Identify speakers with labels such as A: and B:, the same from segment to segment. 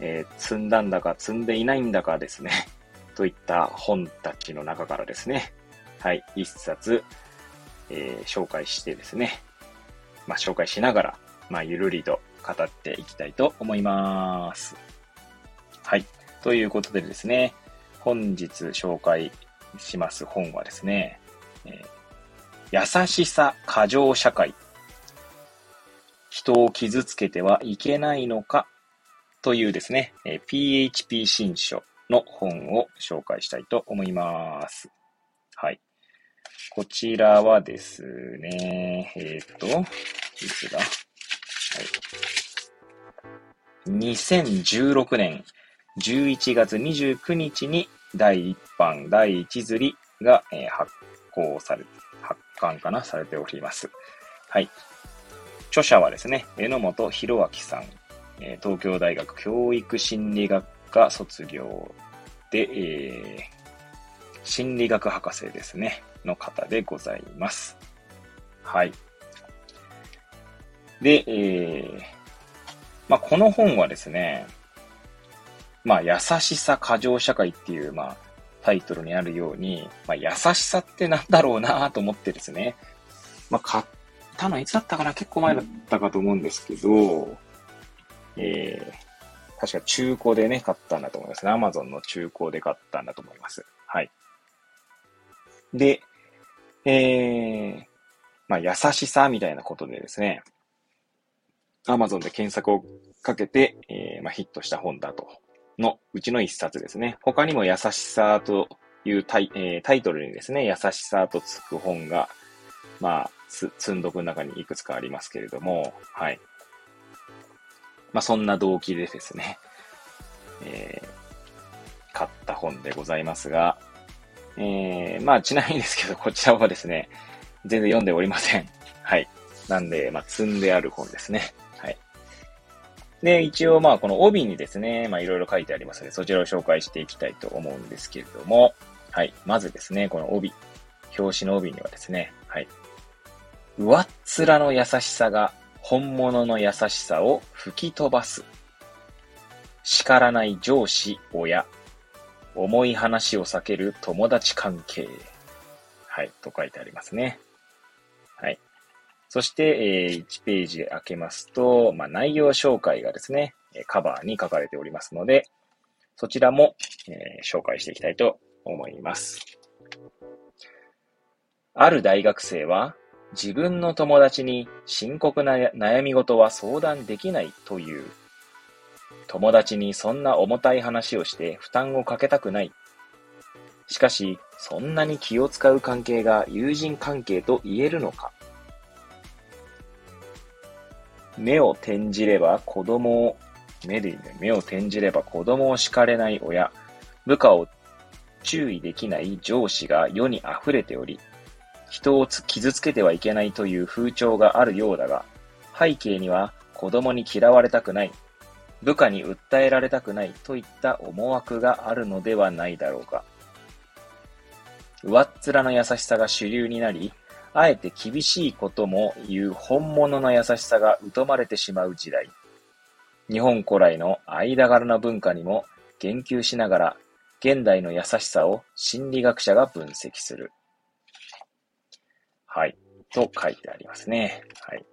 A: えー、積んだんだか積んでいないんだかですね、といった本たちの中からですね、はい、一冊、えー、紹介してですね、まあ、紹介しながら、まあ、ゆるりと語っていきたいと思います。はい。ということでですね、本日紹介します本はですね、えー、優しさ過剰社会。人を傷つけてはいけないのかというですね、えー、PHP 新書の本を紹介したいと思います。はい。こちらはですね、えっ、ー、と、いつだ？はい。2016年11月29日に第1版、第1釣りが、えー、発行され、発刊かな？されております。はい。著者はですね、榎本博明さん、え、東京大学教育心理学科卒業で、えー、心理学博士ですね、の方でございます。はい。で、えー、まあ、この本はですね、まあ、優しさ過剰社会っていう、まあ、タイトルにあるように、まあ、優しさってなんだろうなと思ってですね。まあ、買ったのいつだったかな？結構前だったかと思うんですけど、えー、確か中古でね、買ったんだと思いますね。Amazon の中古で買ったんだと思います。はい。で、えー、まあ、優しさみたいなことでですね、Amazon で検索をかけて、えー、まあ、ヒットした本だとのうちの一冊ですね。他にも優しさというタイ,、えー、タイトルにですね、優しさとつく本が、まあ、積んどくの中にいくつかありますけれども、はい。まあ、そんな動機でですね、えー、買った本でございますが、えー、まあ、ちなみにですけど、こちらはですね、全然読んでおりません。はい。なんで、まあ、積んである本ですね。はいで、一応まあこの帯にですね、まあいろいろ書いてありますので、そちらを紹介していきたいと思うんですけれども、はい。まずですね、この帯、表紙の帯にはですね、はい。上っ面の優しさが本物の優しさを吹き飛ばす。叱らない上司、親。重い話を避ける友達関係。はい。と書いてありますね。はい。そして、えー、1ページ開けますと、まあ、内容紹介がですね、カバーに書かれておりますので、そちらも、えー、紹介していきたいと思います。ある大学生は、自分の友達に深刻な悩み事は相談できないという。友達にそんな重たい話をして負担をかけたくない。しかし、そんなに気を使う関係が友人関係と言えるのか目を転じれば子供を、目で、目を転じれば子供を叱れない親、部下を注意できない上司が世に溢れており、人を傷つけてはいけないという風潮があるようだが、背景には子供に嫌われたくない、部下に訴えられたくないといった思惑があるのではないだろうか。上っ面の優しさが主流になり、あえて厳しいことも言う本物の優しさが疎まれてしまう時代。日本古来の間柄な文化にも言及しながら、現代の優しさを心理学者が分析する。はい。と書いてありますね。はい。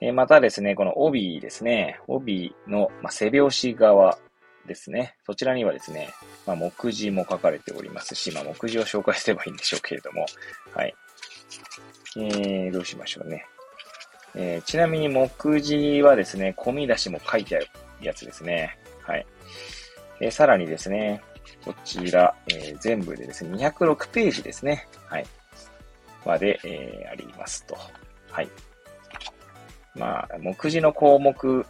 A: えまたですね、この帯ですね、帯の、ま背拍子側ですね。そちらにはですね、まあ、目次も書かれておりますし、まあ、目次を紹介すればいいんでしょうけれども、はい。えー、どうしましょうね。えー、ちなみに目次はですね、込み出しも書いてあるやつですね。はい。えー、さらにですね、こちら、えー、全部でですね、206ページですね。はい。まで、えー、ありますと。はい。まあ、目次の項目、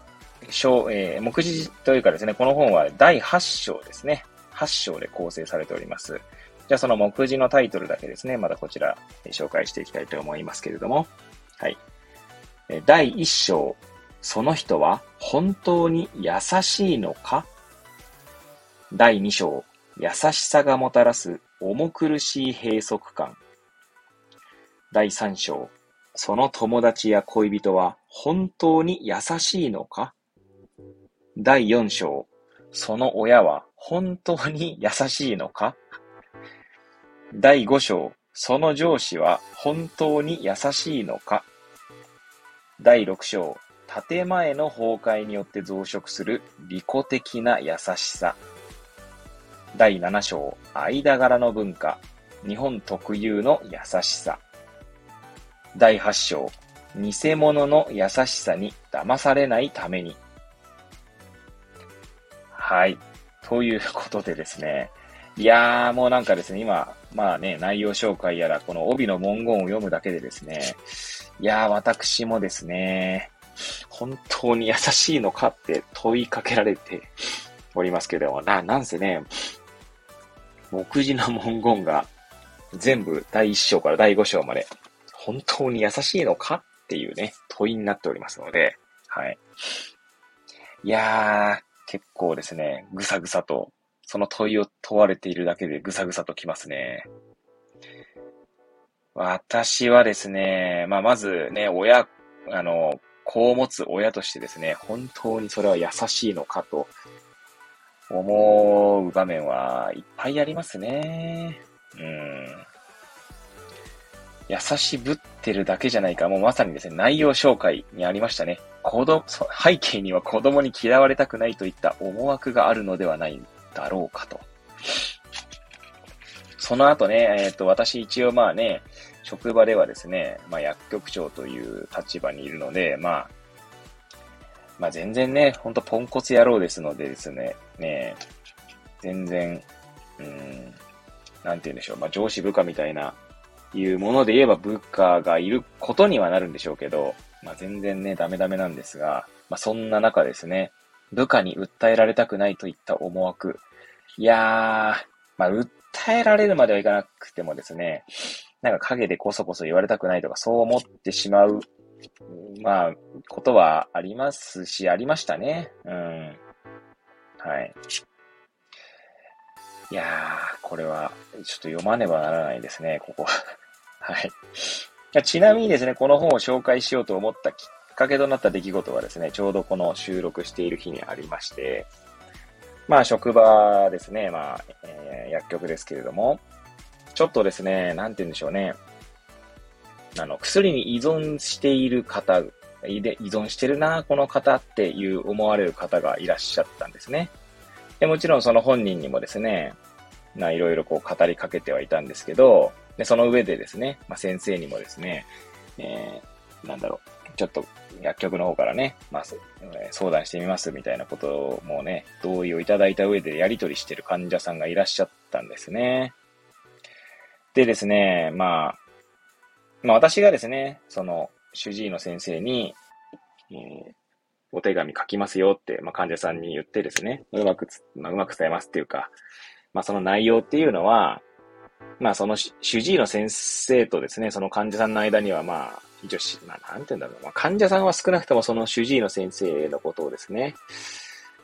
A: 章、えー、目次というかですね、この本は第8章ですね。8章で構成されております。じゃあその目次のタイトルだけですね、まだこちらえ紹介していきたいと思いますけれども。はいえ。第1章、その人は本当に優しいのか？第2章、優しさがもたらす重苦しい閉塞感。第3章、その友達や恋人は本当に優しいのか？第4章、その親は本当に優しいのか？第5章、その上司は本当に優しいのか？第6章、建前の崩壊によって増殖する利己的な優しさ。第7章、間柄の文化、日本特有の優しさ。第8章、偽物の優しさに騙されないために。はい。ということでですね、いやー、もうなんかですね、今、まあね、内容紹介やら、この帯の文言を読むだけでですね、いやー、私もですね、本当に優しいのかって問いかけられて おりますけども、な、なんせね、目次の文言が全部第1章から第5章まで、本当に優しいのかっていうね、問いになっておりますので、はい。いやー、結構ですね、ぐさぐさとその問いを問われているだけでぐさぐさときますね。私はですね、まあ、まずね、親、あの、子を持つ親としてですね、本当にそれは優しいのかと思う場面はいっぱいありますね。うん。優しぶってるだけじゃないか、もうまさにですね、内容紹介にありましたね。子供、背景には子供に嫌われたくないといった思惑があるのではないだろうかと。その後ね、えっ、ー、と、私一応まあね、職場ではですね、まあ薬局長という立場にいるので、まあ、まあ全然ね、ほんとポンコツ野郎ですのでですね、ね、全然、うん、なんて言うんでしょう、まあ上司部下みたいな、いうもので言えば部下がいることにはなるんでしょうけど、まあ全然ね、ダメダメなんですが、まあそんな中ですね、部下に訴えられたくないといった思惑。いやー、まあ、訴えられるまではいかなくてもですね、なんか影でこそこそ言われたくないとか、そう思ってしまう、まあ、ことはありますし、ありましたね。うん。はい。いやー、これは、ちょっと読まねばならないですね、ここは。はい。ちなみにですね、この本を紹介しようと思ったきっかけとなった出来事はですね、ちょうどこの収録している日にありまして、まあ職場ですね、まあ、えー、薬局ですけれども、ちょっとですね、なんて言うんでしょうね、あの、薬に依存している方、依存してるな、この方っていう思われる方がいらっしゃったんですね。でもちろんその本人にもですね、いろいろこう語りかけてはいたんですけど、で、その上でですね、まあ先生にもですね、えー、なんだろう、ちょっと薬局の方からね、まあ、相談してみますみたいなことをもうね、同意をいただいた上でやり取りしてる患者さんがいらっしゃったんですね。でですね、まあ、まあ私がですね、その主治医の先生に、えー、お手紙書きますよって、まあ、患者さんに言ってですね、うまくまあ、うまく伝えますっていうか、まあその内容っていうのは、まあその主治医の先生とですね、その患者さんの間にはまあ一応し、まあ、なんて言うんだろう。まあ、患者さんは少なくともその主治医の先生のことをですね、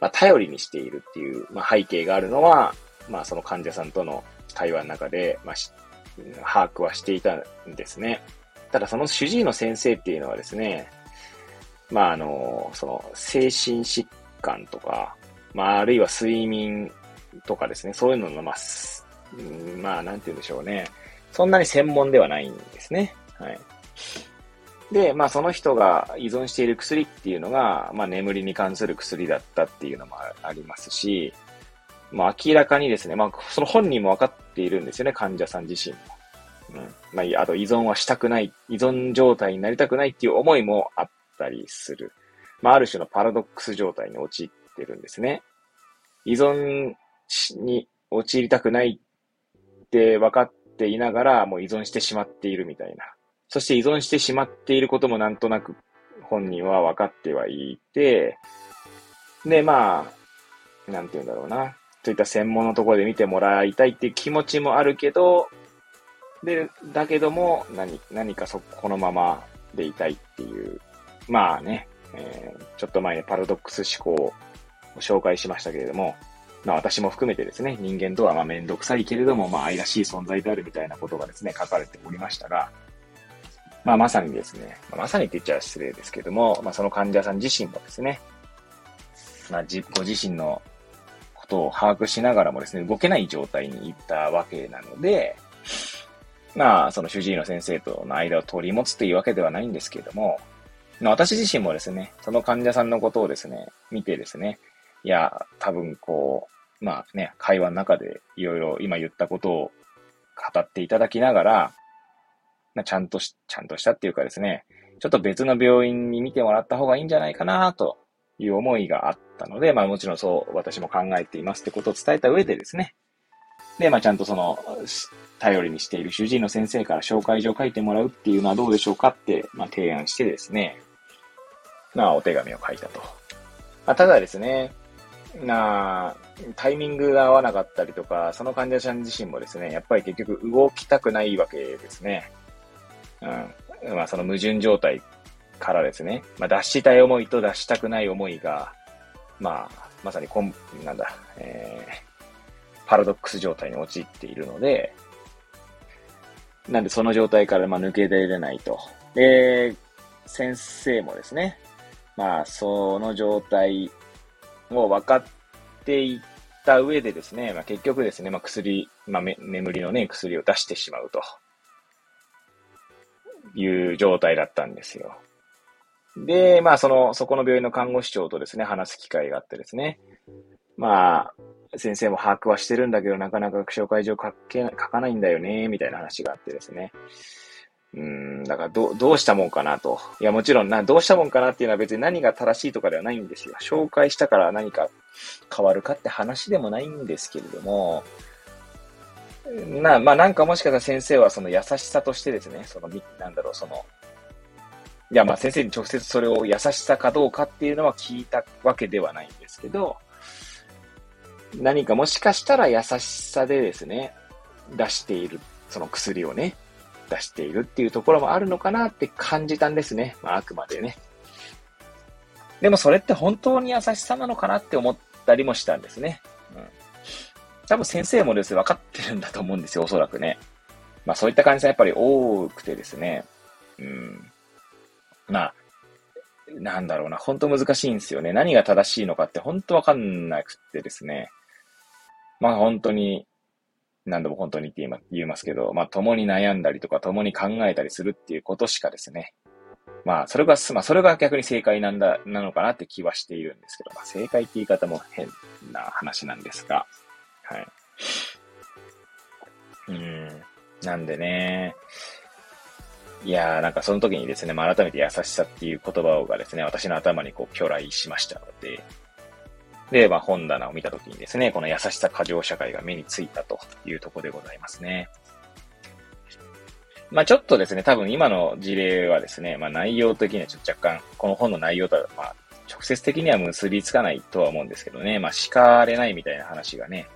A: まあ、頼りにしているっていう、まあ、背景があるのは、まあ、その患者さんとの会話の中で、まあ、把握はしていたんですね。ただ、その主治医の先生っていうのはですね、まあ、あの、その、精神疾患とか、まあ、あるいは睡眠とかですね、そういうのの、まあ、まあ、なんて言うんでしょうね。そんなに専門ではないんですね。はい。で、まあその人が依存している薬っていうのが、まあ眠りに関する薬だったっていうのもありますし、まあ明らかにですね、まあその本人も分かっているんですよね、患者さん自身も。うん。まあ、あと依存はしたくない、依存状態になりたくないっていう思いもあったりする。まあある種のパラドックス状態に陥ってるんですね。依存に陥りたくないって分かっていながら、もう依存してしまっているみたいな。そして依存してしまっていることもなんとなく本人は分かってはいて、で、まあ、なんて言うんだろうな。そういった専門のところで見てもらいたいっていう気持ちもあるけど、で、だけども、何、何かそ、このままでいたいっていう、まあね、えー、ちょっと前にパラドックス思考を紹介しましたけれども、まあ私も含めてですね、人間とはまあめんどくさいけれども、まあ愛らしい存在であるみたいなことがですね、書かれておりましたが、まあまさにですね、まさにって言っちゃ失礼ですけども、まあその患者さん自身もですね、まあご自身のことを把握しながらもですね、動けない状態に行ったわけなので、まあ、その主治医の先生との間を取り持つというわけではないんですけれども、まあ私自身もですね、その患者さんのことをですね、見てですね、いや、多分こう、まあね、会話の中でいろいろ今言ったことを語っていただきながら、まあ、ちゃんとし、ちゃんとしたっていうかですね、ちょっと別の病院に見てもらった方がいいんじゃないかなという思いがあったので、まあもちろんそう私も考えていますってことを伝えた上でですね、で、まあちゃんとその、頼りにしている主治医の先生から紹介状を書いてもらうっていうのはどうでしょうかって、まあ提案してですね、まあお手紙を書いたと。まあ、ただですね、なタイミングが合わなかったりとか、その患者さん自身もですね、やっぱり結局動きたくないわけですね。うん。まあその矛盾状態からですね、まあ出したい思いと出したくない思いが、まあ、まさにこん、なんだ、えー、パラドックス状態に陥っているので、なんでその状態からま抜け出れないと。で、先生もですね、まあその状態を分かっていった上でですね、まあ結局ですね、まあ薬、まあ眠りのね、薬を出してしまうという状態だったんですよ。で、まあその、そこの病院の看護師長とですね、話す機会があってですね、まあ、先生も把握はしてるんだけど、なかなか紹介状書け、書かないんだよね、みたいな話があってですね。うん、だからど、どうしたもんかなと。いや、もちろんな、どうしたもんかなっていうのは別に何が正しいとかではないんですよ。紹介したから何か変わるかって話でもないんですけれども、な、まあなんかもしかしたら先生はその優しさとしてですね、その、なんだろう、その、いやまあ先生に直接それを優しさかどうかっていうのは聞いたわけではないんですけど、何かもしかしたら優しさでですね、出している、その薬をね、出しているっていうところもあるのかなって感じたんですね。まあ、あくまでね。でもそれって本当に優しさなのかなって思ったりもしたんですね。うん。多分先生もですね、分かってるんだと思うんですよ、おそらくね。まあそういった感じがやっぱり多くてですね。うん。まあ、なんだろうな、本当難しいんですよね。何が正しいのかって本当わかんなくてですね。まあ本当に、何度も本当にって言いますけど、まあ共に悩んだりとか共に考えたりするっていうことしかですね。まあそれが、まあそれが逆に正解なんだ、なのかなって気はしているんですけど、まあ正解って言い方も変な話なんですが、はい。うん。なんでね、いやー、なんかその時にですね、まあ、改めて優しさっていう言葉がですね、私の頭にこう、巨来しましたので、で、まあ、本棚を見たときにですね、この優しさ過剰社会が目についたというところでございますね。まあ、ちょっとですね、多分今の事例はですね、まあ、内容的にはちょっと若干、この本の内容とは、まあ、直接的には結びつかないとは思うんですけどね、まあ、叱れないみたいな話がね、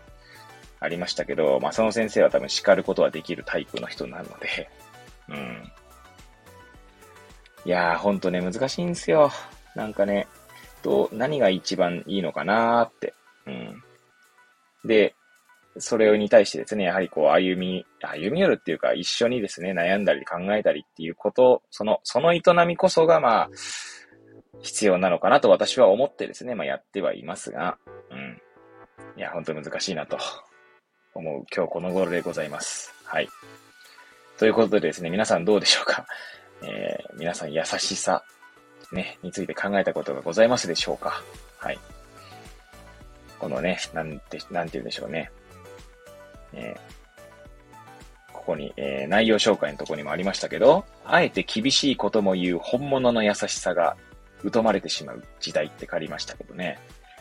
A: ありましたけど、まあ、その先生は多分叱ることはできるタイプの人なので、うん。いやー、ほんとね、難しいんですよ。なんかね、ど、何が一番いいのかなーって。うん。で、それに対してですね、やはりこう、歩み、歩み寄るっていうか、一緒にですね、悩んだり考えたりっていうこと、その、その営みこそが、まあ、必要なのかなと私は思ってですね、まあやってはいますが、うん。いや、本当に難しいなと思う今日この頃でございます。はい。ということでですね、皆さんどうでしょうか？えー、皆さん優しさね、について考えたことがございますでしょうかはい。このね、なんて、なんて言うんでしょうね。えー、ここに、えー、内容紹介のとこにもありましたけど、あえて厳しいことも言う本物の優しさが疎まれてしまう時代って借りましたけどね。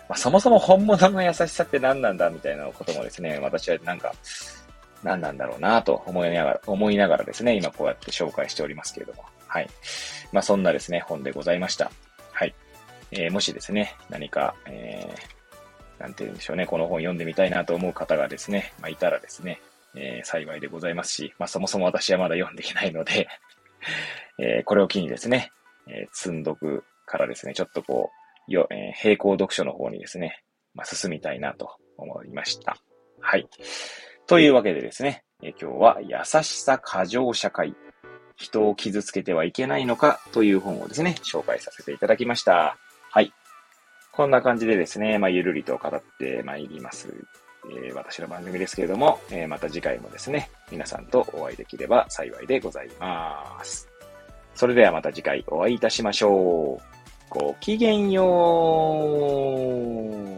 A: まあ、そもそも本物の優しさって何なんだみたいなこともですね、私はなんか、何なんだろうなと思いながら、思いながらですね、今こうやって紹介しておりますけれども。はい。まあ、そんなですね、本でございました。はい。えー、もしですね、何か、えなんて言うんでしょうね、この本読んでみたいなと思う方がですね、まあ、いたらですね、えー、幸いでございますし、まあ、そもそも私はまだ読んでいないので えー、これを機にですね、えー、積んどくからですね、ちょっとこう、よ、えー、並行読書の方にですね、まあ、進みたいなと思いました。はい。というわけでですね、え今日は優しさ過剰社会、人を傷つけてはいけないのかという本をですね、紹介させていただきました。はい。こんな感じでですね、まあ、ゆるりと語ってまいります。えー、私の番組ですけれども、えー、また次回もですね、皆さんとお会いできれば幸いでございます。それではまた次回お会いいたしましょう。ごきげんよう。